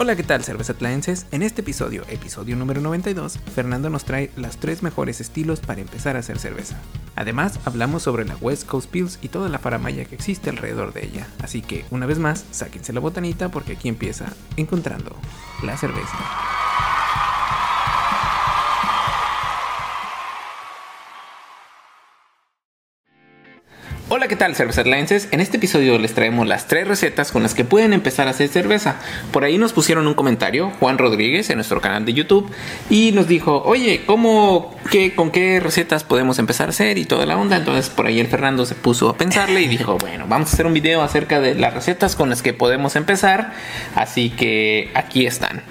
Hola, ¿qué tal, cervezatlaenses? En este episodio, episodio número 92, Fernando nos trae los tres mejores estilos para empezar a hacer cerveza. Además, hablamos sobre la West Coast Pills y toda la faramaya que existe alrededor de ella. Así que, una vez más, sáquense la botanita porque aquí empieza Encontrando la cerveza. ¿Qué tal, cervezatlenses? En este episodio les traemos las tres recetas con las que pueden empezar a hacer cerveza. Por ahí nos pusieron un comentario, Juan Rodríguez, en nuestro canal de YouTube, y nos dijo, oye, ¿cómo, qué, con qué recetas podemos empezar a hacer y toda la onda? Entonces por ahí el Fernando se puso a pensarle y dijo, bueno, vamos a hacer un video acerca de las recetas con las que podemos empezar, así que aquí están.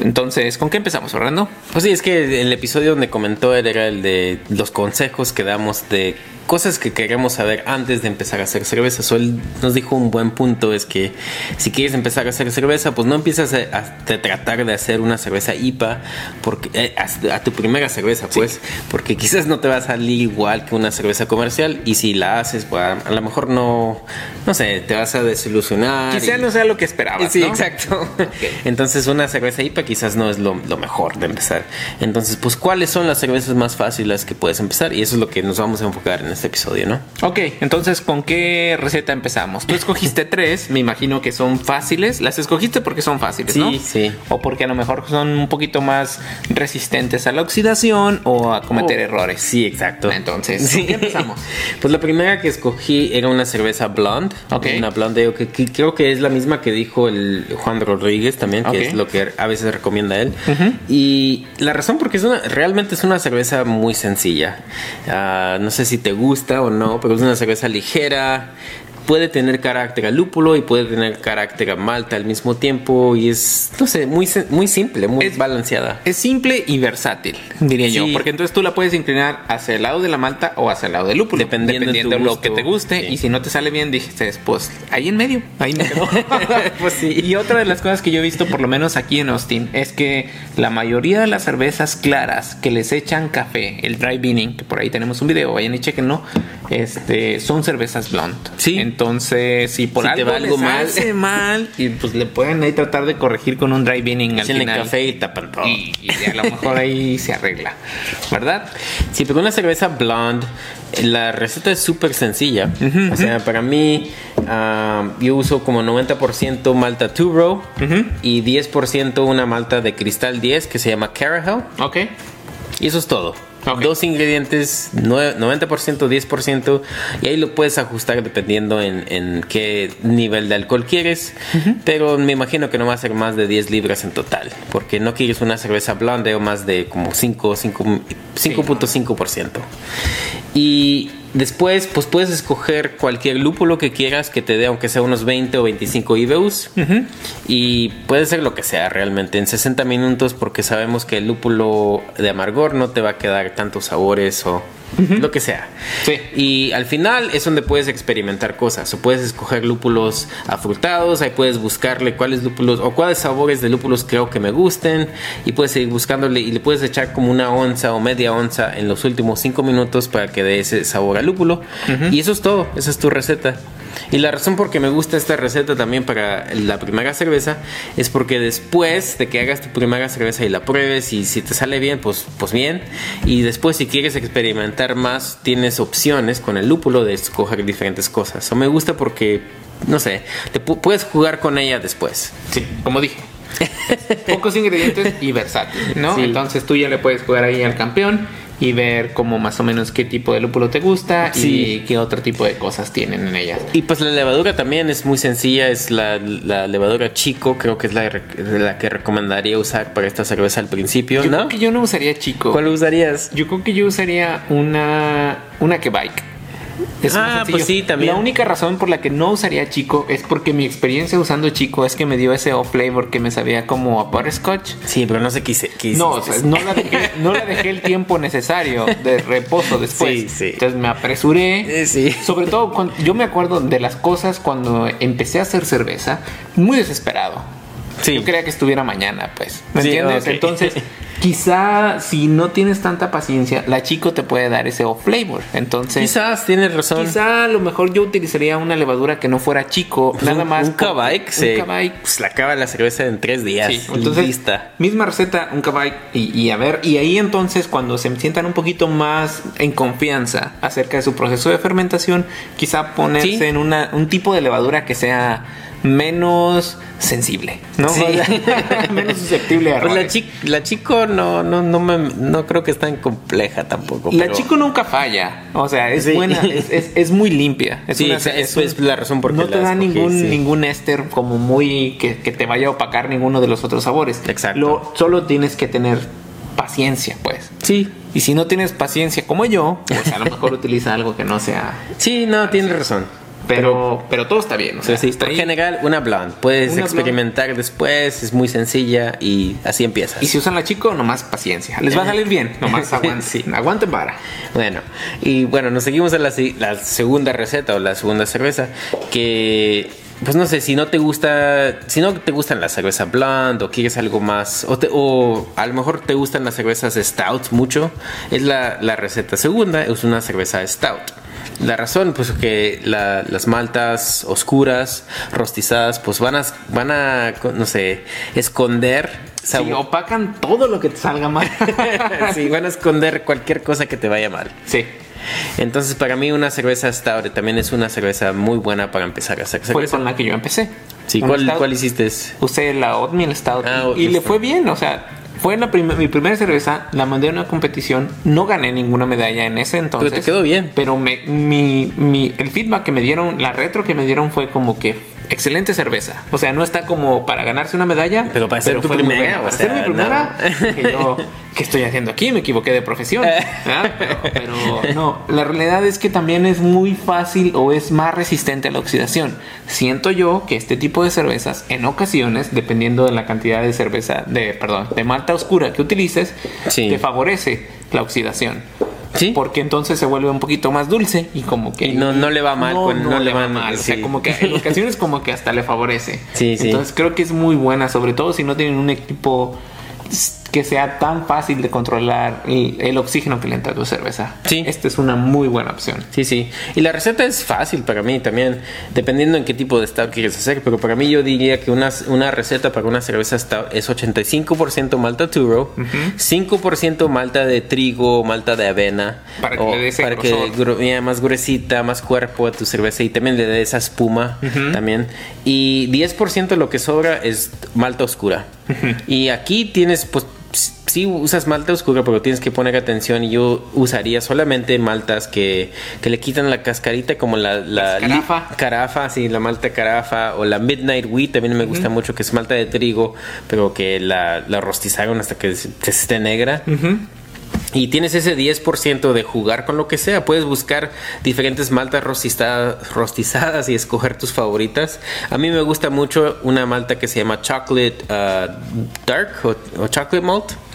Entonces, ¿con qué empezamos, Fernando? Pues sí, es que el episodio donde comentó él era el de los consejos que damos de cosas que queremos saber antes de empezar a hacer cerveza. So, él nos dijo un buen punto, es que si quieres empezar a hacer cerveza, pues no empiezas a, a tratar de hacer una cerveza IPA porque, eh, a, a, tu primera cerveza, pues, porque quizás no te va a salir igual que una cerveza comercial y si la haces, pues a, a lo mejor no, no sé, te vas a desilusionar. Quizás no sea lo que esperabas. Sí, ¿no? exacto. Okay. Entonces una cerveza IPA quizás no es lo, lo, mejor de empezar. Entonces, pues, ¿cuáles son las cervezas más fáciles que puedes empezar? Y eso es lo que nos vamos a enfocar en este episodio, ¿no? Ok, entonces, ¿con qué receta empezamos? Tú escogiste tres, me imagino que son fáciles. Las escogiste porque son fáciles, sí, ¿no? Sí, O porque a lo mejor son un poquito más resistentes a la oxidación o a cometer oh, errores. Sí, exacto. Entonces, sí. ¿con qué empezamos? pues la primera que escogí era una cerveza blonde. Ok. Una blonde que, que, creo que es la misma que dijo el Juan Rodríguez también, que es lo que a veces recomienda él. Y la razón porque es una, realmente es una cerveza muy sencilla. Ah, no sé si te gusta o no, pero es una cerveza ligera. Puede tener carácter a lúpulo y puede tener carácter a malta al mismo tiempo. Y es, no sé, muy, muy simple, muy Es- balanceada. Es simple y versátil, diría yo. Porque entonces tú la puedes inclinar hacia el lado de la malta o hacia el lado del lúpulo. Dependiendo de tu de lo que te guste. Sí. Y si no te sale bien, dijiste, pues ahí en medio. Ahí me quedo. Pues sí. Y otra de las cosas que yo he visto, por lo menos aquí en Austin, es que la mayoría de las cervezas claras que les echan café, el dry beaning, que por ahí tenemos un video, vayan y chequenlo, este, son cervezas blonde. Sí. Entonces, si por Si te algo, va algo les mal. hace mal, y pues le pueden ahí tratar de corregir con un dry beaning al final. café y tapan todo. Y, y a lo mejor ahí se arregla, ¿verdad? Sí, pero una cerveza blonde, la receta es súper sencilla. o sea, para mí, ah, yo uso como 90% malta two row y 10% una malta de cristal 10 que se llama Carahel. Ok. Y eso es todo. Dos ingredientes, nue- 90%, 10%, y ahí lo puedes ajustar dependiendo en, en qué nivel de alcohol quieres. Pero me imagino que no va a ser más de 10 libras en total, porque no quieres una cerveza blonde o más de como 5, 5, 5.5%. Y después, pues puedes escoger cualquier lúpulo que quieras que te dé, aunque sea unos 20 o 25 IBUs. Y puede ser lo que sea realmente en 60 minutos, porque sabemos que el lúpulo de amargor no te va a quedar tantos sabores o lo que sea. Sí. Y al final es donde puedes experimentar cosas. O puedes escoger lúpulos afrutados, ahí puedes buscarle cuáles lúpulos o cuáles sabores de lúpulos creo que me gusten. Y puedes seguir buscándole y le puedes echar como una onza o media onza en los últimos 5 minutos para que dé ese sabor al lúpulo. Y eso es todo, esa es tu receta. Y la razón por que me gusta esta receta también para la primera cerveza es porque después de que hagas tu primera cerveza y la pruebes y si te sale bien, pues, pues bien. Y después si quieres experimentar más, tienes opciones con el lúpulo de escoger diferentes cosas. O me gusta porque, no sé, te pu- puedes jugar con ella después. Sí, como dije. Pocos ingredientes y versátil, ¿no? Sí. Entonces tú ya le puedes jugar ahí al campeón y ver como más o menos qué tipo de lúpulo te gusta Sí. y qué otro tipo de cosas tienen en ellas. Y pues la levadura también es muy sencilla, es la, la levadura chico, creo que es la, la que recomendaría usar para esta cerveza al principio, Yo ¿no? creo que yo no usaría chico. ¿Cuál usarías? Yo creo que yo usaría una una que bike. Es Ah, pues sí, también. La única razón por la que no usaría chico es porque mi experiencia usando chico es que me dio ese off flavor que me sabía como a butterscotch. Sí, pero no sé qué hice. No, o sea, no la, dejé, no la dejé el tiempo necesario de reposo después. Sí, sí. Entonces me apresuré. Eh, sí. Sobre todo, cuando, yo me acuerdo de las cosas cuando empecé a hacer cerveza, muy desesperado. Sí. Yo quería que estuviera mañana, pues. ¿Me Sí, entiendes? ok. Entonces, Quizá si no tienes tanta paciencia, la chico te puede dar ese off flavor. Entonces, Quizás tienes razón. quizá a lo mejor yo utilizaría una levadura que no fuera chico, nada un, más. Un que se pues, la acaba la cerveza en tres días. Sí, entonces, lista. misma receta, un Kavai y, y a ver, y ahí entonces cuando se sientan un poquito más en confianza acerca de su proceso de fermentación, quizá ponerse Sí. en una, un tipo de levadura que sea menos sensible, ¿no? Sí. Menos susceptible a Pues la, chi- la chico no, no, no, me, no creo que es tan compleja tampoco. La pero- chico nunca falla, o sea, es Sí. buena, es, es- es muy limpia. Es Sí, una- es eso un- es la razón por no te da escogí, ningún ningún éster como muy que, que te vaya a opacar ninguno de los otros sabores. Exacto. Lo, solo tienes que tener paciencia, pues. Sí, Y si no tienes paciencia como yo, pues a lo mejor utiliza algo que no sea. sí, no, tienes razón. Pero, pero todo está bien. O sea, sí, por ahí. general, una blonde. Puedes Una experimentar después, es muy sencilla y así empiezas. Y si usan la chico, nomás paciencia. Les va a salir bien. Nomás aguanten. Sí. Aguanten para. Bueno, y bueno, nos seguimos a la, la segunda receta o la segunda cerveza que pues no sé, si no te gusta, si no te gustan las cervezas blonde o quieres algo más, o, te- o a lo mejor te gustan las cervezas stout mucho, es la, la receta segunda, es una cerveza stout. La razón, pues que la- las maltas oscuras, rostizadas, pues van a, van a, no sé, esconder Sí, sabor. opacan todo lo que te salga mal. sí, van a esconder cualquier cosa que te vaya mal. sí. Entonces, para mí, una cerveza Stout también es una cerveza muy buena para empezar a hacer Fue con la que yo empecé. Sí, ¿cuál, cuál hiciste? Usé la Oatmeal Stout Ah, y- le fue bien, o sea, fue la prim- mi primera cerveza, la mandé a una competición, no gané ninguna medalla en ese entonces. Pero te quedó bien. Pero me, mi, mi- el feedback que me dieron, la retro que me dieron fue como que excelente cerveza. O sea, no está como para ganarse una medalla. Pero para ser tu primera, Para ser mi primera, no. que yo, ¿qué estoy haciendo aquí? Me equivoqué de profesión. ¿verdad? Pero, pero no, la realidad es que también es muy fácil o es más resistente a la oxidación. Siento yo que este tipo de cervezas, en ocasiones, dependiendo de la cantidad de cerveza, de, perdón, de malta oscura que utilices, Sí. te favorece la oxidación. Sí. Porque entonces se vuelve un poquito más dulce y como que... Y no- no le va mal No, con- no no le le va mal. O sea, como que en ocasiones como que hasta le favorece. Sí. Entonces creo que es muy buena, sobre todo si no tienen un equipo que sea tan fácil de controlar el, el oxígeno que le entra a tu cerveza. Sí. Esta es una muy buena opción. Sí, sí. Y la receta es fácil para mí también, dependiendo en qué tipo de stout quieres hacer. Pero para mí yo diría que una, una receta para una cerveza stout es 85% malta Turo, 5% malta de trigo, malta de avena. Para que o le dé ese para que grosor. gru- ya, más gruesita, más cuerpo a tu cerveza y también le dé esa espuma también. Y 10% lo que sobra es malta oscura. Y aquí tienes, pues, sí usas malta oscura, pero tienes que poner atención y yo usaría solamente maltas que, que le quitan la cascarita como la, la carafa. carafa, sí, la malta carafa o la Midnight Wheat también me gusta mucho, que es malta de trigo, pero que la, la rostizaron hasta que se, se esté negra. Y tienes ese 10% de jugar con lo que sea. Puedes buscar diferentes maltas rostizadas, y escoger tus favoritas. A mí me gusta mucho una malta que se llama Chocolate uh, Dark o Chocolate Malt.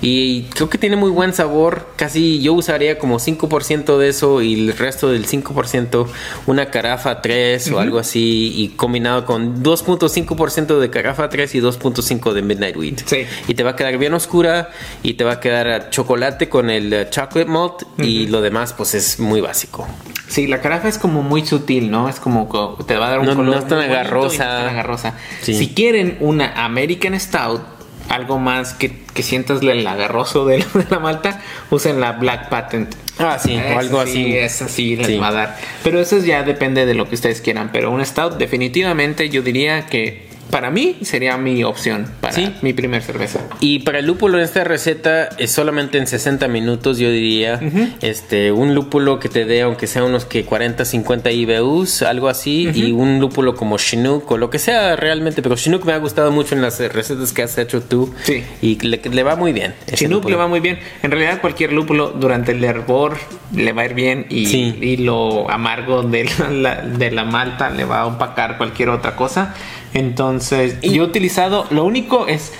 Y creo que tiene muy buen sabor. Casi yo usaría como 5% de eso y el resto del 5% una carafa 3 o algo así. Y combinado con 2.5% de carafa 3 y 2.5 de Midnight Wheat. Sí. Y te va a quedar bien oscura y te va a quedar a chocolate con el eh, chocolate malt y lo demás pues es muy básico. Sí, la carafa es como muy sutil, ¿no? Es como te va a dar un No- color no es tan muy bonito y agarrosa. no es tan agarrosa. Sí. Si quieren una American Stout, algo más que, que sientas el agarroso de la, de la malta, usen la Black Patent. Ah, sí, o algo sí, así. Esa sí les Sí. va a dar. Pero eso ya depende de lo que ustedes quieran. Pero un Stout, definitivamente, yo diría que para mí sería mi opción para Sí. mi primer cerveza. Y para el lúpulo en esta receta es solamente en 60 minutos yo diría. Este, un lúpulo que te dé aunque sea unos que 40, 50 IBUs, algo así. Y un lúpulo como Chinook o lo que sea realmente. Pero Chinook me ha gustado mucho en las recetas que has hecho tú. Sí. Y le, le va muy bien. Chinook lúpulo. le va muy bien. En realidad cualquier lúpulo durante el hervor le va a ir bien y, Sí. y lo amargo de la, la- de la malta le va a opacar cualquier otra cosa. Entonces yo he utilizado, lo único es,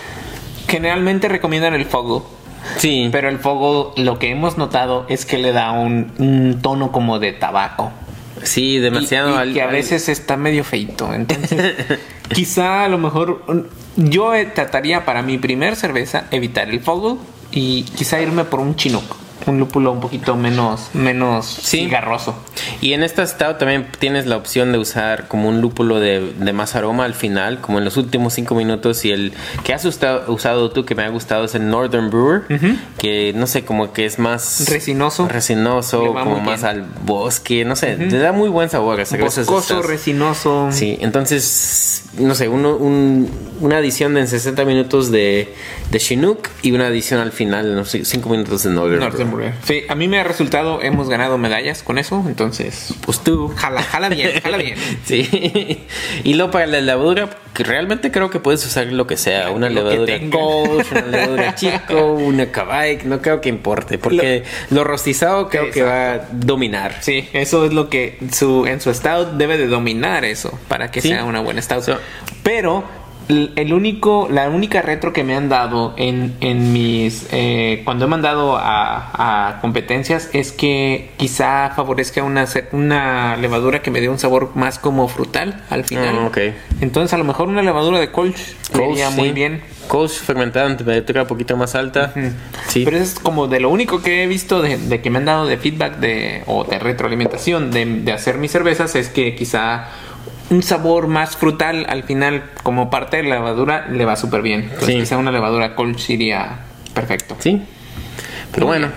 generalmente recomiendan el fogo. Sí. Pero el fogo lo que hemos notado es que le da un, un tono como de tabaco. Sí, demasiado. Y, y que a veces está medio feito. Entonces, quizá a lo mejor yo eh, trataría para mi primer cerveza evitar el Foggle y quizá irme por un Chinook un lúpulo un poquito menos, menos cigarroso. Y en esta stout también tienes la opción de usar como un lúpulo de, más aroma al final, como en los últimos cinco minutos. Y el que has usado, tú, que me ha gustado, es el Northern Brewer, que no sé, como que es más resinoso, resinoso, como más al bosque, no sé, te da muy buen sabor. Boscoso, resinoso. Sí, entonces, no sé, uno, una adición de en 60 minutos de, de Chinook y una adición al final, no sé, 5 minutos de Northern, Brewer. Sí, a mí me ha resultado, hemos ganado medallas con eso, entonces, pues tú. Jala, jala bien, jala bien. sí. Y luego para la levadura, realmente creo que puedes usar lo que sea, una levadura una levadura chico, una Kabike, no creo que importe, porque lo, rostizado creo que va a dominar. Sí, eso es lo que su, en su stout debe de dominar eso, para que sea una buena stout. Pero el único, la única retro que me han dado en, en mis eh, cuando he mandado a, a, competencias es que quizá favorezca una, una levadura que me dé un sabor más como frutal al final. Ah, okay. Entonces a lo mejor una levadura de Kolsch sería muy bien. Kolsch fermentada en temperatura un poquito más alta. sí. Pero es como de lo único que he visto de, de, que me han dado de feedback de, o de retroalimentación de, de hacer mis cervezas es que quizá un sabor más frutal al final como parte de la levadura le va súper bien. Entonces quizá una levadura Kolsch iría perfecto. Sí. Pero bueno,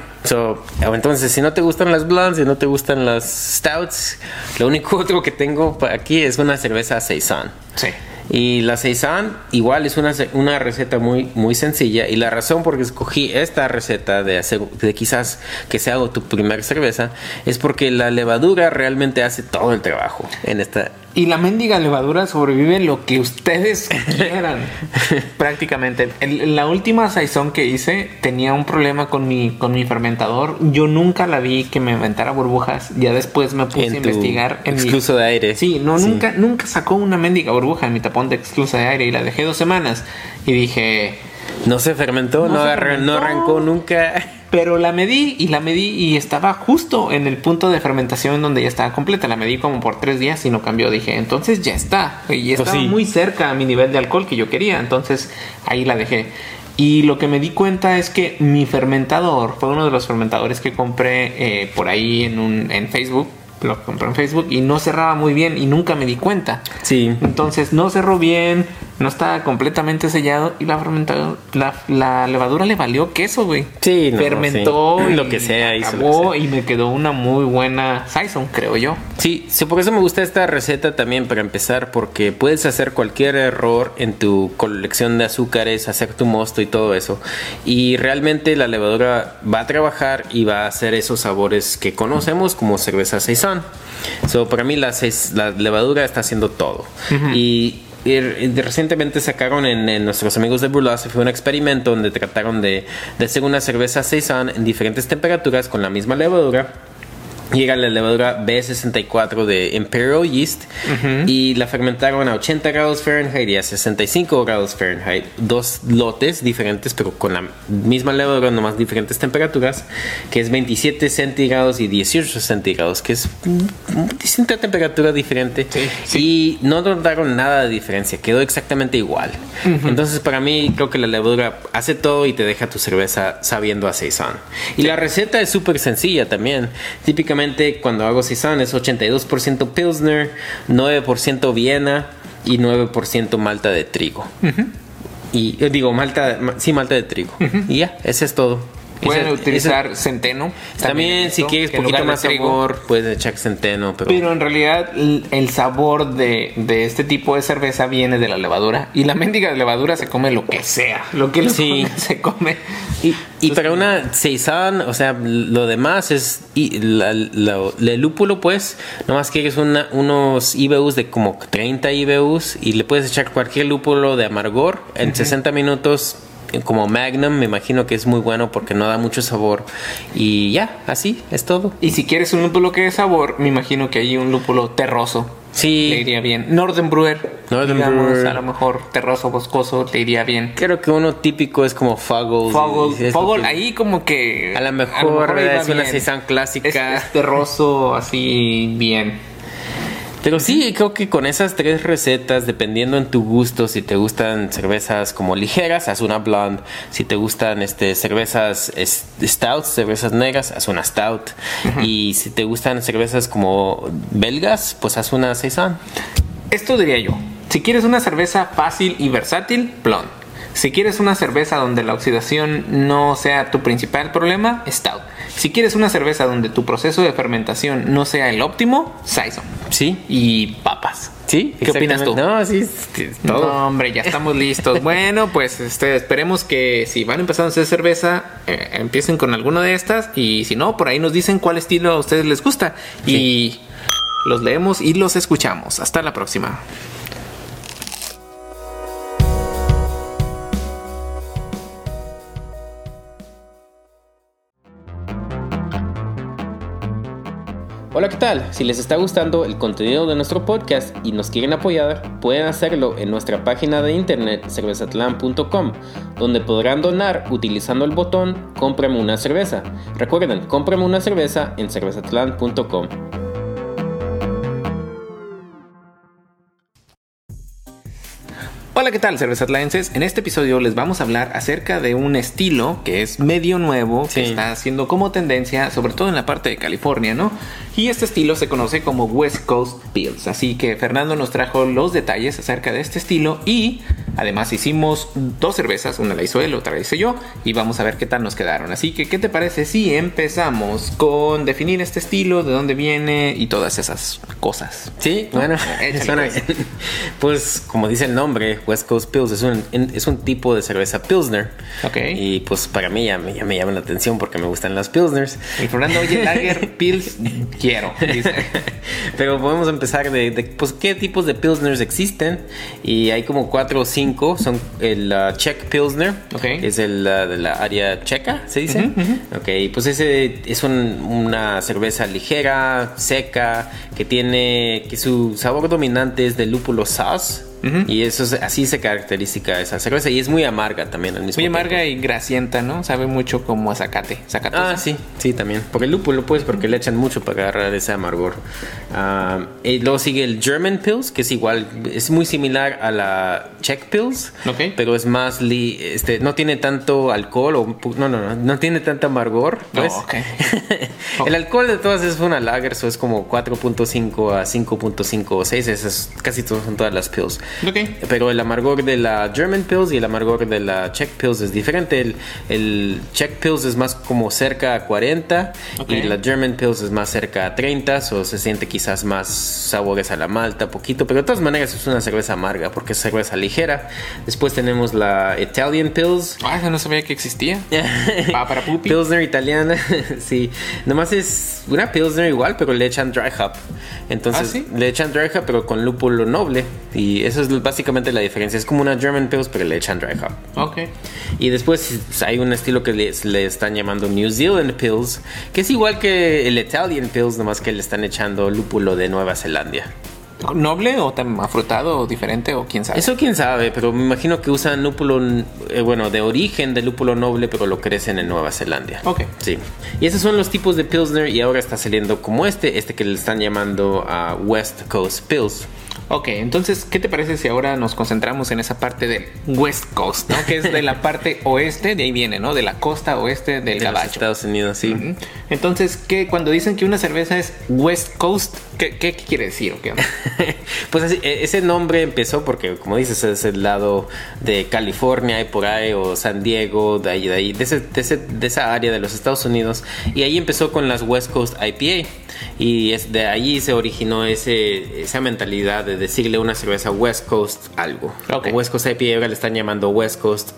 entonces si no te gustan las blondes, si no te gustan las stouts, lo único otro que tengo aquí es una cerveza Saison. Sí. Y la Saison igual es una, una receta muy, muy sencilla y la razón por que escogí esta receta de, hacer, de quizás que sea tu primer cerveza es porque la levadura realmente hace todo el trabajo en esta, y la mendiga levadura sobrevive lo que ustedes quieran. prácticamente. En la última saison que hice tenía un problema con mi, con mi fermentador. Yo nunca la vi que me inventara burbujas. Ya después me puse a investigar. En excluso de aire. Sí, no, Nunca, nunca sacó una mendiga burbuja en mi tapón de excluso de aire. Y la dejé dos semanas. Y dije... No se fermentó, no, no arrancó nunca. Pero la medí y la medí y estaba justo en el punto de fermentación donde ya estaba completa. La medí como por tres días y no cambió. Dije, entonces ya está. Y pues estaba muy cerca a mi nivel de alcohol que yo quería. Entonces ahí la dejé. Y lo que me di cuenta es que mi fermentador fue uno de los fermentadores que compré eh, por ahí en, un, en Facebook lo compré en Facebook y no cerraba muy bien y nunca me di cuenta. Sí. Entonces no cerró bien, no estaba completamente sellado y la fermentado, la, la levadura le valió queso, güey. Sí, fermentó y lo que sea acabó y me quedó una muy buena Saison, creo yo. Sí, sí, por eso me gusta esta receta también para empezar porque puedes hacer cualquier error en tu colección de azúcares, hacer tu mosto y todo eso y realmente la levadura va a trabajar y va a hacer esos sabores que conocemos como cerveza Saison. So, para mí la, la levadura está haciendo todo. Y recientemente sacaron en, nuestros amigos de Burlesque fue un experimento donde trataron de, de hacer una cerveza saison en diferentes temperaturas con la misma levadura llega la levadura B64 de Imperial Yeast y la fermentaron a 80 grados Fahrenheit y a 65 grados Fahrenheit. Dos lotes diferentes, pero con la misma levadura, nomás diferentes temperaturas, que es 27 centígrados y 18 centígrados, que es distinta temperatura diferente. Y no notaron nada de diferencia, quedó exactamente igual. Entonces, para mí, creo que la levadura hace todo y te deja tu cerveza sabiendo a saison. Y la receta es súper sencilla también. Típicamente cuando hago Saison es 82% Pilsner, 9% Viena y 9% malta de trigo. Y eh, digo, malta, sí, malta de trigo. Y ya, ese es todo. Pueden utilizar centeno. También, si quieres un poquito más sabor, puedes echar centeno. Pero... pero en realidad el sabor de, de, este tipo de cerveza viene de la levadura. Y la mendiga de levadura se come lo que sea. Lo que sí. se come. Y, y para una Saison, o sea, lo demás es... Y el lúpulo, pues, nomás quieres una, unos IBUs de como 30 IBUs y le puedes echar cualquier lúpulo de amargor. En 60 minutos como Magnum, me imagino que es muy bueno porque no da mucho sabor. Y ya, así es todo. Y si quieres un lúpulo que dé sabor, me imagino que hay un lúpulo terroso. Sí. Le iría bien. Northern Brewer. Northern Brewer. A lo mejor terroso, boscoso, le iría bien. Creo que uno típico es como Fuggle. Fuggle, ahí como que. A lo mejor, es una saison clásica. Es, terroso, así bien. Pero sí, creo que con esas tres recetas, dependiendo en tu gusto, si te gustan cervezas como ligeras, haz una blonde. Si te gustan este, cervezas stouts, cervezas negras, haz una stout. Y si te gustan cervezas como belgas, pues haz una saison. Esto diría yo. Si quieres una cerveza fácil y versátil, blonde. Si quieres una cerveza donde la oxidación no sea tu principal problema, stout. Si quieres una cerveza donde tu proceso de fermentación no sea el óptimo, saison. Sí. Y papas. Sí, ¿Qué opinas tú? No, sí, todo. No, hombre, ya estamos listos. bueno, pues este, esperemos que si van empezando a hacer cerveza, eh, empiecen con alguna de estas. Y si no, por ahí nos dicen cuál estilo a ustedes les gusta. Y los leemos y los escuchamos. Hasta la próxima. Hola, ¿qué tal? Si les está gustando el contenido de nuestro podcast y nos quieren apoyar, pueden hacerlo en nuestra página de internet cervezatlan.com, donde podrán donar utilizando el botón Cómprame una cerveza. Recuerden, cómprame una cerveza en cervezatlan.com. Hola, ¿qué tal, cervezatlaenses? En este episodio les vamos a hablar acerca de un estilo que es medio nuevo, que está haciendo como tendencia, sobre todo en la parte de California, ¿no? Y este estilo se conoce como West Coast Pills. Así que Fernando nos trajo los detalles acerca de este estilo y además hicimos dos cervezas, una la hizo él, otra la hice yo, y vamos a ver qué tal nos quedaron. Así que, ¿qué te parece si empezamos con definir este estilo, de dónde viene y todas esas cosas? Sí, bueno, pues. pues como dice el nombre, West Coast Pills es un, es un tipo de cerveza Pilsner. Ok. Y pues para mí ya me, ya me llama la atención porque me gustan las Pilsners. Y Fernando, oye, Lager Pils, quiero. Dice. Pero podemos empezar de, de, pues, qué tipos de Pilsners existen. Y hay como cuatro o cinco. Son el uh, Czech Pilsner. Ok. Es el uh, de la área checa, ¿se dice? Ujú, ujú. Ok, pues ese es un- una cerveza ligera, seca, que tiene, que su sabor dominante es de lúpulo Y eso es- así se caracteriza esa cerveza. Y es muy amarga también al mismo Muy tiempo. amarga y grasienta, ¿no? Sabe mucho como a zacate. Zacatosa. Ah, sí, sí, también. Porque el lúpulo, pues, porque le echan mucho para agarrar ese amargor. Ah, y luego sigue el German Pills, que es igual, es muy similar a la Czech Pills. Ok. Pero es más, li- este, no tiene tanto alcohol, o, no, no, no, no tiene tanto amargor. Pues. ok. el alcohol de todas es una lager, so es como 4.5 a 5.5 o 6, esas casi todas son todas las pills. Ok. Pero el amargor de la German Pills y el amargor de la Czech Pills es diferente. El, el Czech Pills es más como cerca a 40 Ok. y la German Pills es más cerca a 30, o se siente quizás más sabores a la malta, poquito. Pero de todas maneras es una cerveza amarga porque es cerveza ligera. Después tenemos la Italian Pills. Ah, no sabía que existía. Va para pupi. Pilsner italiana, sí. Nomás es una Pilsner igual, pero le echan dry hop. Entonces, ¿Ah, sí? le echan dry hop, pero con lúpulo noble. Y eso es básicamente la diferencia. Es como una German Pils, pero le echan dry hop. Ok. Y después hay un estilo que le, le están llamando New Zealand Pills, que es igual que el Italian Pills, nomás que le están echando lúpulo de Nueva Zelanda. ¿Noble o tan afrutado o diferente o quién sabe? Eso quién sabe, pero me imagino que usan lúpulo, eh, bueno, de origen de lúpulo noble, pero lo crecen en Nueva Zelanda. Ok. Sí. Y esos son los tipos de Pilsner y ahora está saliendo como este, este que le están llamando a West Coast Pills. Ok, entonces, ¿qué te parece si ahora nos concentramos en esa parte del West Coast, ¿no? Que es de la parte oeste, de ahí viene, ¿no? De la costa oeste del De los gabacho. Estados Unidos, sí. Ujú. Entonces, ¿qué, cuando dicen que una cerveza es West Coast, ¿qué, qué quiere decir? o qué pues así, e- ese nombre empezó porque, como dices, es el lado de California y por ahí, o San Diego, de ahí, de ahí, de, ese- de ese- de esa área de los Estados Unidos. Y ahí empezó con las West Coast IPA. Y es de ahí se originó ese, esa mentalidad de decirle una cerveza West Coast algo. Ok. West Coast IPA ahora le están llamando West Coast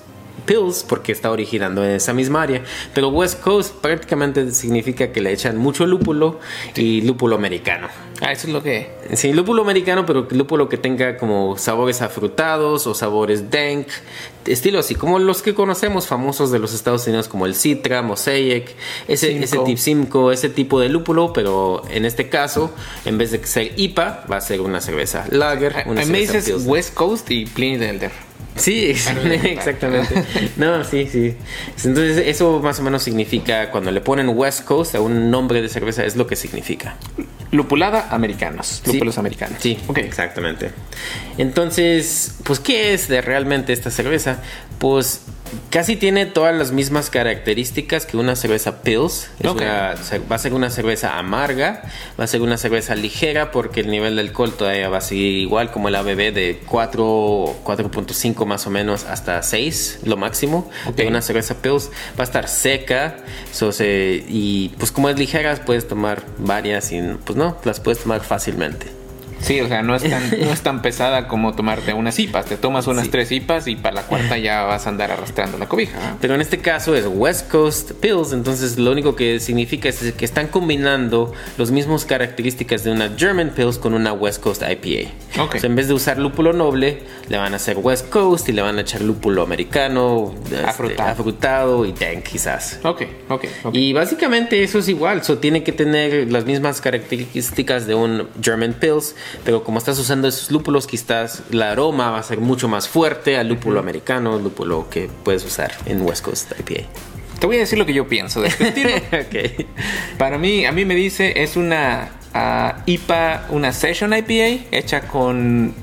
Pills porque está originando en esa misma área. Pero West Coast prácticamente significa que le echan mucho lúpulo y lúpulo americano. Ah, eso es lo que... Sí, lúpulo americano, pero lúpulo que tenga como sabores afrutados o sabores dank, estilo así, como los que conocemos famosos de los Estados Unidos, como el Citra, Mosaic, ese, Simcoe. ese tipo Simcoe, ese tipo de lúpulo, pero en este caso, en vez de ser IPA, va a ser una cerveza lager, una A mí me cerveza dices. West Coast y Pliny the Elder. Sí, exactamente. No, sí, sí. Entonces, eso más o menos significa, cuando le ponen West Coast a un nombre de cerveza, es lo que significa. lupulada americanos, Sí. lúpulos americanos. Sí, ok. exactamente. Entonces, pues, ¿qué es de realmente esta cerveza? Pues casi tiene todas las mismas características que una cerveza Pils. Es Ok. una- va a ser una cerveza amarga, va a ser una cerveza ligera porque el nivel de alcohol todavía va a seguir igual como el ABV de 4, 4.5 más o menos hasta 6, lo máximo. De una cerveza Pils va a estar seca so, se- y pues como es ligera puedes tomar varias y pues no, las puedes tomar fácilmente. Sí, o sea, no es tan, no es tan pesada como tomarte unas IPAs. Te tomas unas Sí. tres IPAs y para la cuarta ya vas a andar arrastrando la cobija. Pero en este caso es West Coast Pills, entonces lo único que significa es que están combinando los mismos características de una German Pills con una West Coast IPA. Ok. O sea, en vez de usar lúpulo noble, le van a hacer West Coast y le van a echar lúpulo americano, este, Afrutado. y dank quizás. Ok, ok, ok. Y básicamente eso es igual, so, tiene que tener las mismas características de un German Pills, pero como estás usando esos lúpulos, quizás la aroma va a ser mucho más fuerte al lúpulo americano, lúpulo que puedes usar en West Coast IPA. Te voy a decir lo que yo pienso de este estilo. Para mí, a mí me dice, es una ah, IPA, una Session IPA hecha con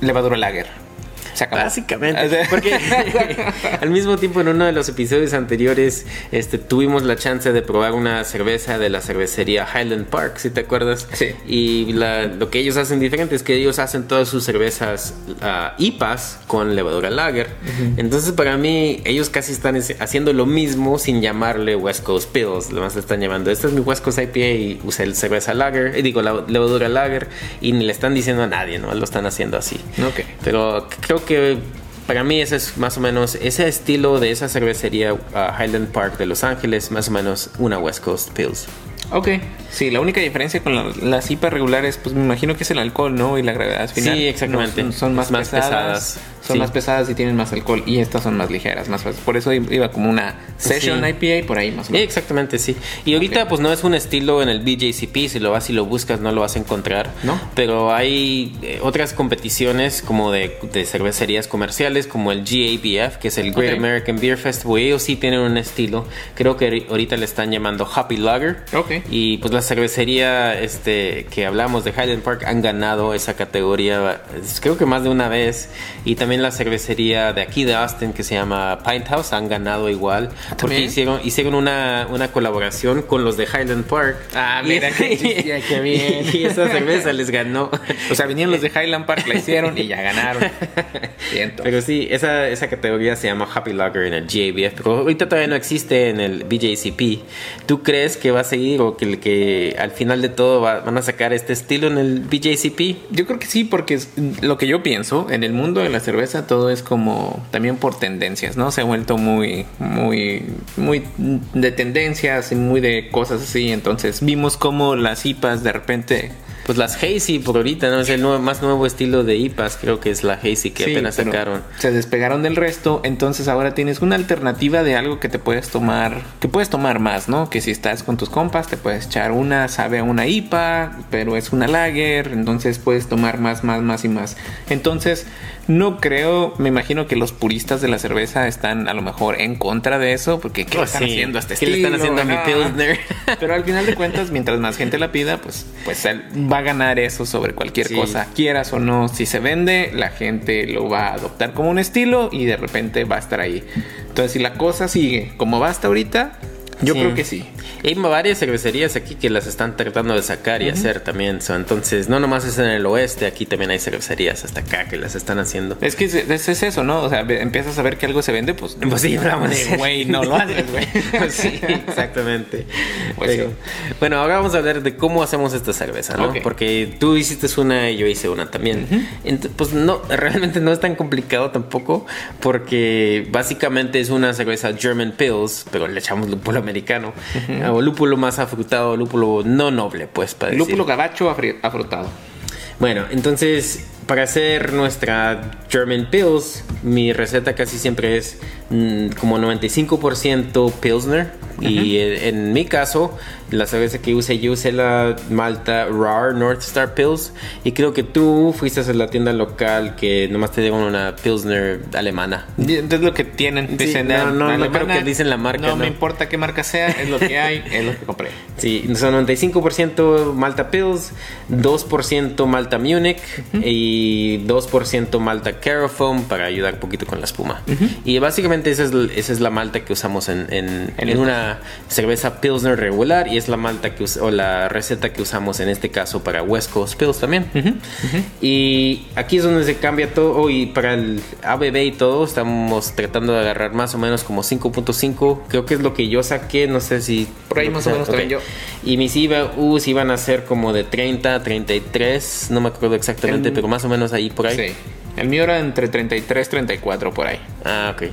levadura lager. Se acabó. Básicamente, O sea- porque al mismo tiempo en uno de los episodios anteriores este, tuvimos la chance de probar una cerveza de la cervecería Highland Park, si te acuerdas. Sí. Y la- lo que ellos hacen diferente es que ellos hacen todas sus cervezas ah, IPAs con levadura lager. Entonces para mí ellos casi están es- haciendo lo mismo sin llamarle West Coast Pills. Lo más están llamando, esta es mi West Coast IPA y usé el cerveza lager, eh, digo la levadura lager y ni le están diciendo a nadie, ¿no? Lo están haciendo así. Ok. Pero creo que para mí ese es más o menos ese estilo de esa cervecería uh, Highland Park de Los Ángeles, más o menos una West Coast Pills. Ok. Sí, la única diferencia con la- las IPAs regulares, pues me imagino que es el alcohol, ¿no? Y la gravedad final. Sí, exactamente. No, son, son más, Más pesadas. pesadas, Son sí. más pesadas y tienen más alcohol. Y estas son más ligeras, más fáciles. Por eso iba como una Session Sí. IPA por ahí más o menos. exactamente, sí. Y ahorita Ok. pues no es un estilo en el BJCP, si lo vas y lo buscas no lo vas a encontrar. ¿No? Pero hay eh, otras competiciones como de, de cervecerías comerciales como el GABF, que es el Great Ok. American Beer Festival. Ellos sí tienen un estilo. Creo que ahori- ahorita le están llamando Happy Lager. Ok. Y pues la cervecería este, que hablamos de Highland Park han ganado esa categoría creo que más de una vez. Y también la cervecería de aquí de Austin que se llama Pint House han ganado igual. Porque ¿También? hicieron, hicieron una, una colaboración con los de Highland Park. Ah, mira, qué chiste, qué bien. Y esa cerveza les ganó. O sea, vinieron los de Highland Park, la hicieron y ya ganaron. Siento. Pero sí, esa, esa categoría se llama Happy Lager en el GABF, pero ahorita todavía no existe en el BJCP. ¿Tú crees que va a seguir o que, que al final de todo va- van a sacar este estilo en el BJCP? Yo creo que sí, porque es lo que yo pienso, en el mundo de la cerveza todo es como también por tendencias, ¿no? Se ha vuelto muy, muy, muy de tendencias y muy de cosas así. Entonces vimos como las IPAs de repente... Pues las Hazy por ahorita, ¿no? Es el nuevo- más nuevo estilo de IPAs, creo que es la Hazy que sí, apenas sacaron. Se despegaron del resto, entonces ahora tienes una alternativa de algo que te puedes tomar, que puedes tomar más, ¿no? Que si estás con tus compas te puedes echar una, sabe a una IPA, pero es una lager, entonces puedes tomar más, más, más y más. Entonces, no creo, me imagino que los puristas de la cerveza están a lo mejor en contra de eso, porque ¿qué Oh, le están sí. haciendo a este ¿Qué le están haciendo a mi. Pilsner? Pero al final de cuentas, mientras más gente la pida, pues, pues va a ganar eso sobre cualquier Sí. cosa. Quieras o no, si se vende, la gente lo va a adoptar como un estilo y de repente va a estar ahí. Entonces, si la cosa sigue como va hasta ahorita, yo Sí. creo que sí. Hay varias cervecerías aquí que las están tratando de sacar y hacer también. so, entonces, no nomás es en el oeste, aquí también hay cervecerías hasta acá que las están haciendo. Es que es, es- es eso, ¿no? O sea, empiezas a ver que algo se vende, pues. Pues sí. Güey, no lo haces, güey. sí, exactamente. Pues Pero, sí. Bueno, ahora vamos a hablar de cómo hacemos esta cerveza, ¿no? Porque tú hiciste una y yo hice una también. Pues no, realmente no es tan complicado tampoco, porque básicamente es una cerveza German Pills, pero le echamos lúpulo americano, o lúpulo más afrutado, lúpulo no noble, pues, para decir. Lúpulo gabacho afri- afrutado. Bueno, entonces para hacer nuestra German Pills, mi receta casi siempre es mm, como 95% Pilsner, Y en, en mi caso, la cerveza que usé, yo usé la Malta RAR North Star Pills. Y creo que tú fuiste a la tienda local que nomás te dieron una Pilsner alemana. Es lo que tienen. Sí, Dicen, no, ah, no, no alemana, creo que dicen la marca, No, me no. importa qué marca sea, es lo que hay, es lo que compré. Sí, son 95% Malta Pills, 2% Malta Munich y 2% Malta Carafoam para ayudar un poquito con la espuma. Y básicamente esa es, esa es la malta que usamos en, en- en una cerveza Pilsner regular y es la malta que o la receta que usamos en este caso para West Coast Pills también. Y aquí es donde se cambia todo y para el ABB y todo estamos tratando de agarrar más o menos como 5.5, creo que es lo que yo saqué, no sé si Por ahí más o menos Ok. también yo. Y mis IBUs iban a ser como de 30, 33, no me acuerdo exactamente, El- pero más o menos ahí por ahí. Sí. El mío era entre 33 34 por ahí. Ah, ok.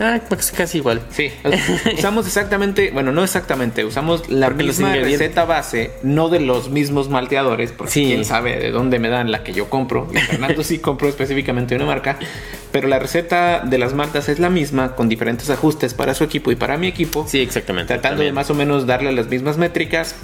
Ah, pues casi igual. Sí, usamos exactamente, bueno, no exactamente, usamos la Porque misma receta base, no de los mismos malteadores, porque Sí. quién sabe de dónde me dan la que yo compro. Y Fernando sí compró específicamente una marca, pero la receta de las maltas es la misma, con diferentes ajustes para su equipo y para mi equipo. Sí, exactamente. Tratando de más o menos darle las mismas métricas,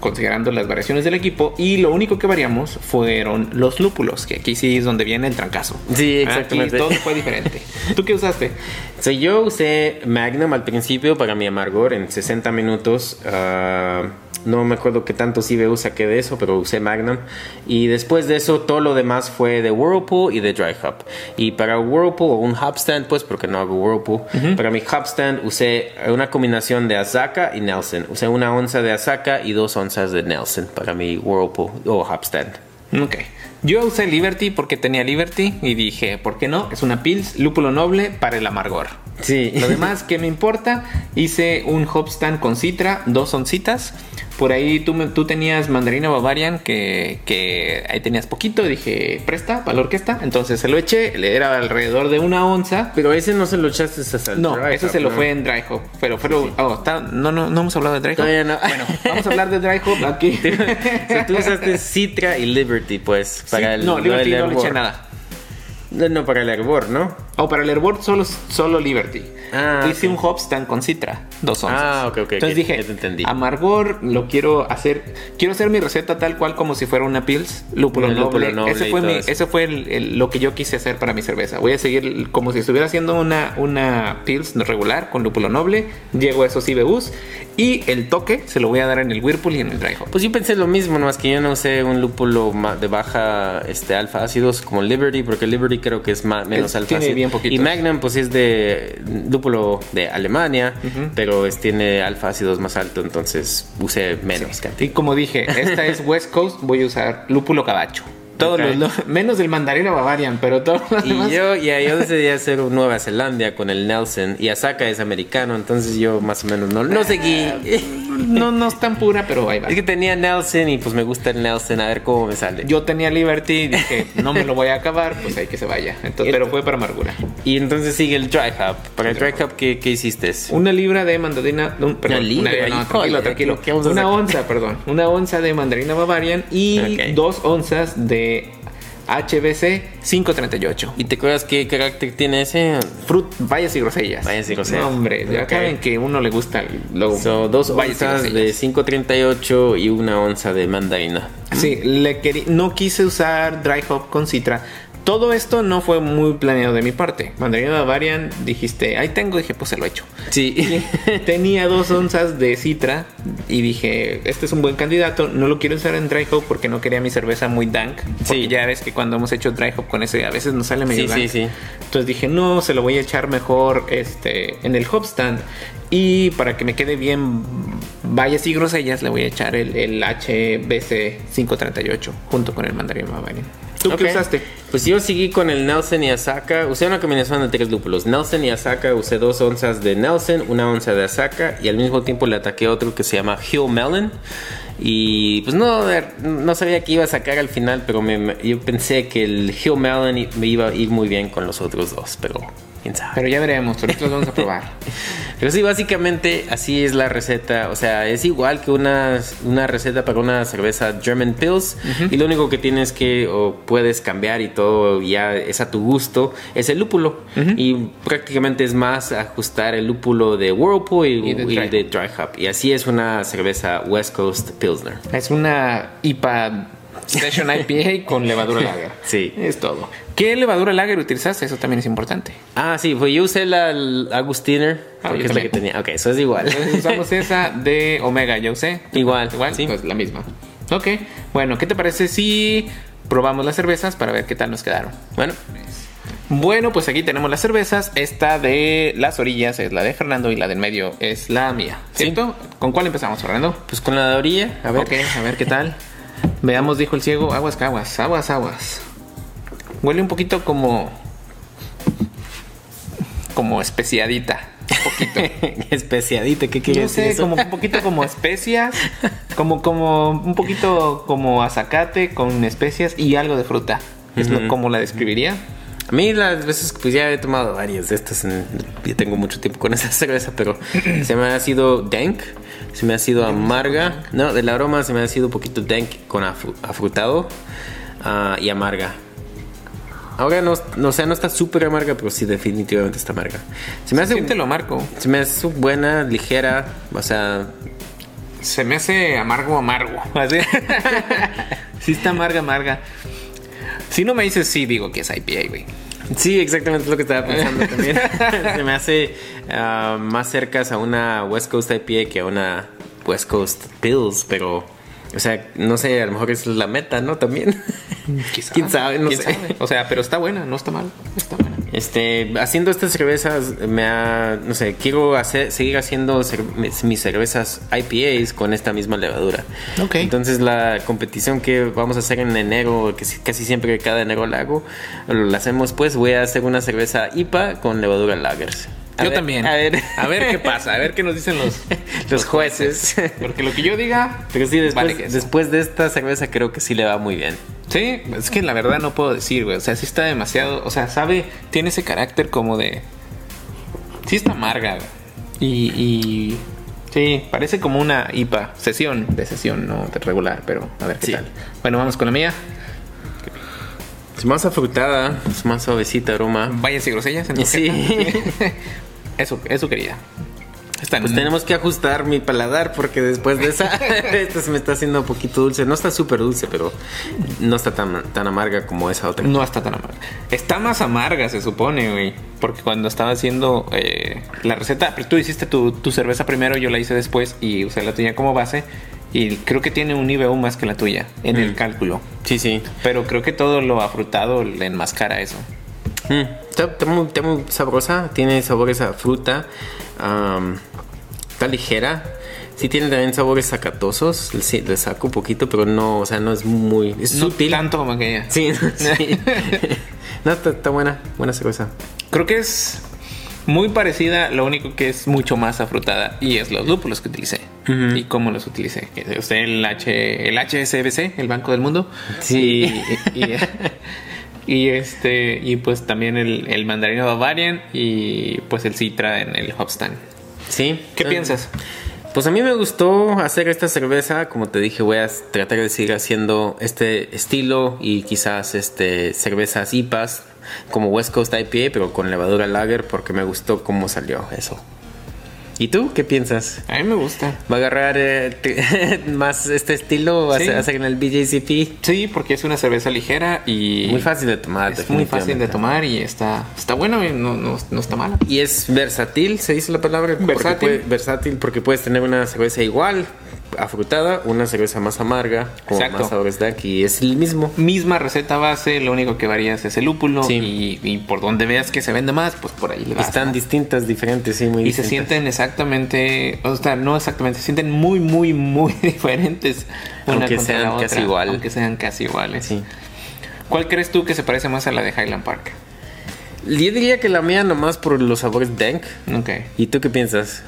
considerando las variaciones del equipo. Y lo único que variamos fueron los lúpulos, que aquí sí es donde viene el trancazo. Sí, exactamente. Aquí todo fue diferente. ¿Tú qué usaste? So, yo usé Magnum al principio para mi amargor en 60 minutos. ah, no me acuerdo qué tantos IBU saqué de eso, pero usé Magnum. Y después de eso, todo lo demás fue de Whirlpool y de Dry Hop. Y para Whirlpool, o un hop stand, pues porque no hago Whirlpool, para mi hop stand usé una combinación de Azaka y Nelson. Usé una onza de Azaka y dos onzas de Nelson para mi Whirlpool o hop stand. Ok. Yo usé Liberty porque tenía Liberty y dije, ¿por qué no? Es una Pils, lúpulo noble para el amargor. Sí. Lo demás, ¿qué me importa? Hice un hop stand con citra, dos oncitas. Por ahí tú, tú tenías mandarina Bavarian, que, que ahí tenías poquito. Dije, presta para la orquesta. Entonces se lo eché, le era alrededor de una onza. Pero ese no se lo echaste hasta el No, Dry Hop, se lo ¿no? fue en Dry Hop. Pero fue lo- oh, está- no, no, no hemos hablado de Dry Hop. Todavía no. Bueno, vamos a hablar de Dry Hop aquí. O sea, tú usaste Citra y Liberty, pues, para Sí, el no, Liberty el no le eché nada. No, no, para el hervor, ¿no? O para el Airboard solo, solo Liberty. Ah, Hice ok. un hop stand con Citra, dos onzas. Ah, ok, ok. Entonces dije, entendí. amargor lo quiero hacer, quiero hacer mi receta tal cual como si fuera una Pils, lúpulo Un noble. lúpulo noble ese fue, mi, eso. ese fue el- el- lo que yo quise hacer para mi cerveza. Voy a seguir como si estuviera haciendo una, una Pils regular con lúpulo noble. Llego a esos IBUs y el toque se lo voy a dar en el Whirlpool y en el Dry Hop. Pues yo pensé lo mismo, nomás que yo no usé un lúpulo de baja este, alfa ácidos como Liberty, porque Liberty creo que es ma- menos Es- alfa tiene ácido. bien poquitos. Y Magnum, pues es de lúpulo de Alemania, pero es, tiene alfa ácidos más alto, entonces usé menos cantidad. Y como dije, esta es West Coast, voy a usar lúpulo cabacho. Todos los, lo- menos el mandarino Bavarian, pero todos los Y demás- yo, ya, yo decidí hacer un Nueva Zelanda con el Nelson y Asaka es americano, entonces yo más o menos no, no seguí. no, no es tan pura, pero ahí va. Es que tenía Nelson y pues me gusta el Nelson, a ver cómo me sale. Yo tenía Liberty y dije, no me lo voy a acabar, pues ahí que se vaya. Entonces, pero fue para amargura. Y entonces sigue el Dry Hop. Para el Dry Hop, ¿qué, qué hiciste? Una libra de mandarina. un- perdón, Una libra, no, híjole, tranquilo, tranquilo. ¿qué vamos a Una sacar? onza, perdón. Una onza de mandarina Bavarian y dos onzas de HBC 538. ¿Y te acuerdas qué carácter tiene ese? Fruit, vallas y grosellas. Vallas y grosellas. No, hombre, ya Ok. saben que uno le gusta lo Son dos vallas y de grosellas. 538 y una onza de mandarina. Sí, le querí- no quise usar dry hop con citra. Todo esto no fue muy planeado de mi parte. Mandarina Bavarian, dijiste, ahí tengo, dije, pues se lo he hecho. Sí. Tenía dos onzas de citra y dije, este es un buen candidato. No lo quiero usar en dry hop porque no quería mi cerveza muy dank. Sí. ya ves que cuando hemos hecho dry hop con ese a veces nos sale medio Sí, dank. sí, sí. Entonces dije, no, se lo voy a echar mejor este, en el hop stand. Y para que me quede bien vallas y grosellas, le voy a echar el, el HBC 538 junto con el mandarín Bavarian. ¿Tú qué usaste? Pues yo seguí con el Nelson y Asaka. Usé una combinación de tres lúpulos. Nelson y Asaka. Usé dos onzas de Nelson, una onza de Asaka. Y al mismo tiempo le ataqué otro que se llama Hill Melon. Y pues no, no sabía que iba a sacar al final, pero me- yo pensé que el Hill Melon me iba a ir muy bien con los otros dos. Pero quién sabe. Pero ya veremos, ahorita los vamos a probar. Pero sí, básicamente así es la receta. O sea, es igual que una, una receta para una cerveza German Pills. Y lo único que tienes que o puedes cambiar y todo ya es a tu gusto es el lúpulo. Y prácticamente es más ajustar el lúpulo de Whirlpool y, Y de y Dry. de Dry Hop. Y así es una cerveza West Coast Pilsner. Es una IPA Session IPA con levadura lager. Sí. Es todo. ¿Qué levadura lager utilizaste? Eso también es importante. Ah, sí, pues yo usé la Agustiner. Ah, porque es la que tenía. Ok, eso es igual. Entonces usamos esa de Omega, ya usé. Igual, Igual, sí. pues la misma. Ok, bueno, ¿qué te parece si probamos las cervezas para ver qué tal nos quedaron? bueno, Bueno, pues aquí tenemos las cervezas. Esta de las orillas es la de Fernando y la del medio es la mía. ¿Cierto? ¿Con cuál empezamos, Fernando? pues con la de orilla, a ver. Ok, a ver qué tal. Veamos, dijo el ciego, aguas, aguas, aguas, aguas. Huele un poquito como. como especiadita. Un poquito. Especiadita, ¿qué quiere No decir sé, eso? como un poquito como especias, como, como un poquito como azacate con especias y algo de fruta. Es lo, Ujú. como la describiría. A mí las veces, pues ya he tomado varias de estas, en- ya tengo mucho tiempo con esa cerveza, pero se me ha sido dank, se me ha sido amarga, no, del aroma se me ha sido un poquito dank con afru- afrutado ah, y amarga. Ahora no, no, o sea, no está súper amarga, pero sí definitivamente está amarga. Se me hace, Siéntelo, Marco. se me hace buena, ligera, o sea, Se me hace amargo, amargo. Así. sí está amarga, amarga. Si no me dices sí, digo que es IPA, güey. Sí, exactamente es lo que estaba pensando también. Se me hace ah, más cercas a una West Coast IPA que a una West Coast Pills, pero, o sea, no sé, a lo mejor es la meta, ¿no? También. Quizá. ¿Quién sabe? No ¿Quién sé. sabe? O sea, pero está buena, no está mal. Está buena. Este, haciendo estas cervezas, me ha, no sé, quiero hacer, seguir haciendo mis cervezas IPAs con esta misma levadura. Ok. Entonces la competición que vamos a hacer en enero, que si- casi siempre cada enero la hago, la hacemos pues, voy a hacer una cerveza IPA con levadura lagers. A Yo ver, también. A ver, A ver qué pasa, a ver qué nos dicen los. los jueces. Porque lo que yo diga. Pero sí, después, Vale después de esta cerveza creo que sí le va muy bien. Sí, es que la verdad no puedo decir, güey. O sea, sí está demasiado. O sea, sabe, tiene ese carácter como de. Sí está amarga, güey. Y, y. Sí, parece como una IPA. Sesión, de sesión, no de regular, pero a ver qué Sí. tal. Bueno, vamos con la mía. Es más afrutada, es más suavecita aroma. Váyase grosellas. en tu Sí. eso, eso quería. Está Pues tenemos que ajustar mi paladar porque después de esa, esta se me está haciendo un poquito dulce. No está súper dulce, pero no está tan, tan amarga como esa otra. No está tan amarga. Está más amarga, se supone, güey. Porque cuando estaba haciendo eh, la receta, pero tú hiciste tu, tu cerveza primero, yo la hice después y usé la tuya como base. Y creo que tiene un IBU más que la tuya en el Mm. cálculo. Sí, sí. Pero creo que todo lo afrutado le enmascara eso. Mm, Está, está muy, está muy sabrosa, tiene sabores a fruta, am, está ligera. Sí tiene también sabores sacatosos, sí, le saco un poquito, pero no, o sea, no es muy... Es No sutil. tanto como aquella. Sí, sí. no, está, está buena, buena cerveza. Creo que es muy parecida, lo único que es mucho más afrutada y es los lúpulos que utilicé. Ujú. Y cómo los utilicé. Usé el, H, el HSBC, el Banco del Mundo. Sí. Y, y- y este, y pues también el, el mandarino Bavarian y pues el Citra en el Hopstand. Sí. ¿Qué Eh, piensas? Pues a mí me gustó hacer esta cerveza, como te dije, voy a tratar de seguir haciendo este estilo y quizás este cervezas IPAs como West Coast IPA, pero con levadura lager porque me gustó cómo salió eso. ¿Y tú qué piensas? A mí me gusta. ¿Va a agarrar eh, más este estilo? ¿Va a Sí. hacer en el BJCP? Sí, porque es una cerveza ligera y Muy fácil de tomar. es muy fácil de tomar y está, está bueno y no, no, no está mala. Y es versátil, se dice la palabra. Porque Versátil. puede- versátil porque puedes tener una cerveza igual, afrutada, una cerveza más amarga, con Exacto. más sabores de aquí. Es el mismo. Misma receta base, lo único que varías es el lúpulo Sí. y, y por donde veas que se vende más, pues por ahí le vas. Están ¿no? distintas, diferentes, sí, muy y se sienten exactamente, o sea, no exactamente, se sienten muy, muy, muy diferentes. una Aunque contra sean la casi igual. Aunque sean casi iguales. Sí. ¿Cuál crees tú que se parece más a la de Highland Park? Yo diría que la mía nomás por los sabores dank. Ok. ¿Y tú qué piensas?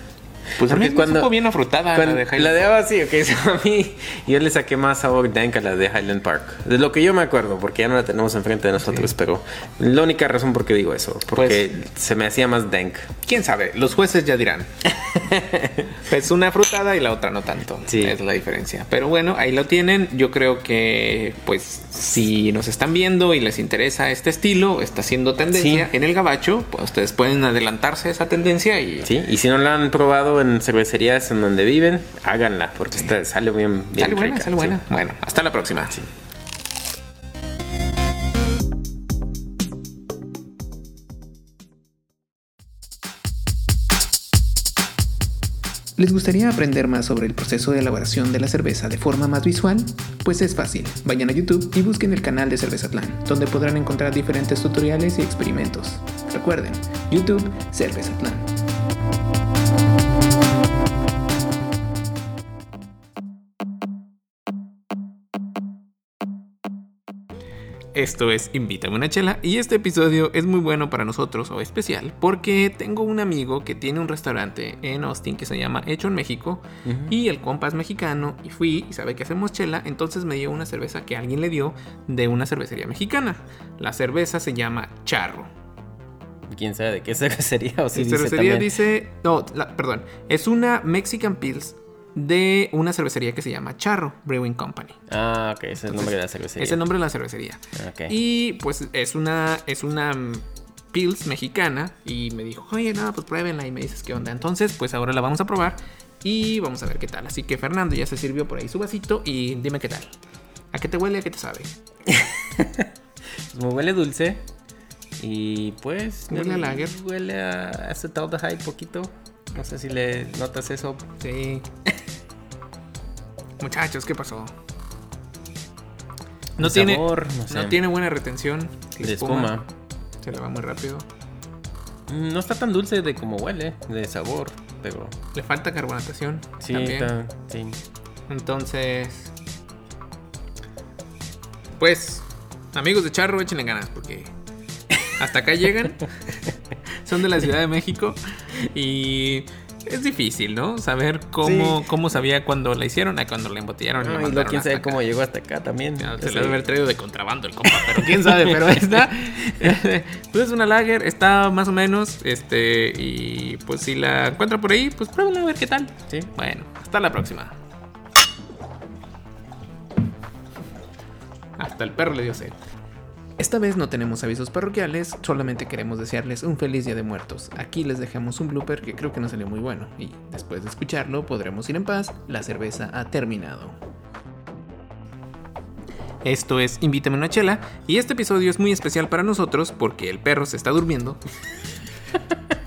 Pues a mí Porque me cuando- supo bien afrutada Cuando- la de Highland la de Ava sí, ok. so, a mí yo le saqué más sabor dank a la de Highland Park. De lo que yo me acuerdo, porque ya no la tenemos enfrente de nosotros, pero la única razón por qué digo eso, porque se me hacía más dank. ¿Quién sabe? Los jueces ya dirán. pues una frutada y la otra no tanto. Sí. Es la diferencia. Pero bueno, ahí lo tienen. Yo creo que, pues, si nos están viendo y les interesa este estilo, está siendo tendencia Sí. en el gabacho, pues ustedes pueden adelantarse a esa tendencia y Sí, y si no la han probado en cervecerías en donde viven, háganla, porque esta sale bien, bien sale buena, sale sí. buena. Bueno, hasta la próxima. ¿Les gustaría aprender más sobre el proceso de elaboración de la cerveza de forma más visual? Pues es fácil. Vayan a YouTube y busquen el canal de Cervezatlán, donde podrán encontrar diferentes tutoriales y experimentos. Recuerden, YouTube Cervezatlán. Esto es Invítame una chela y este episodio es muy bueno para nosotros o especial porque tengo un amigo que tiene un restaurante en Austin que se llama Hecho en México y el compa es mexicano y fui y sabe que hacemos chela, entonces me dio una cerveza que alguien le dio de una cervecería mexicana. La cerveza se llama Charro. ¿Quién sabe de qué cervecería o si La dice cervecería también? dice, no, la- perdón, es una Mexican Pills de una cervecería que se llama Charro Brewing Company. Ah, ok, ese es el nombre de la cervecería. Es el nombre de la cervecería. Ok. Y pues es una, es una Pils mexicana. Y me dijo, oye, no, pues pruébenla y me dices qué onda. Entonces, pues ahora la vamos a probar y vamos a ver qué tal. Así que Fernando ya se sirvió por ahí su vasito y dime qué tal. ¿A qué te huele? ¿A qué te sabe? Pues me huele dulce. Y pues. Huele a lager. Huele a acetaldehyde poquito. No sé si le notas eso. Sí. Muchachos, ¿qué pasó? No tiene, sabor, no sé. no tiene buena retención. De espuma. Se le va muy rápido. No está tan dulce de como huele, de sabor, pero Le falta carbonatación. sí, también. está, sí. Entonces, pues, amigos de Charro, échenle ganas porque hasta acá llegan. Son de la Ciudad de México y es difícil, ¿no? Saber cómo, Sí. cómo sabía cuando la hicieron a cuando la embotellaron. y la Ah, y quién sabe cómo llegó hasta acá también. Se le debe haber traído de contrabando el compa, pero quién sabe, pero esta pues es una lager, está más o menos, este, y pues si la encuentra por ahí, pues pruébala a ver qué tal. Sí. Bueno, hasta la próxima. Hasta el perro le dio sed. Esta vez no tenemos avisos parroquiales, solamente queremos desearles un feliz día de muertos. Aquí les dejamos un blooper que creo que no salió muy bueno y después de escucharlo podremos ir en paz, la cerveza ha terminado. Esto es Invítame una chela y este episodio es muy especial para nosotros porque el perro se está durmiendo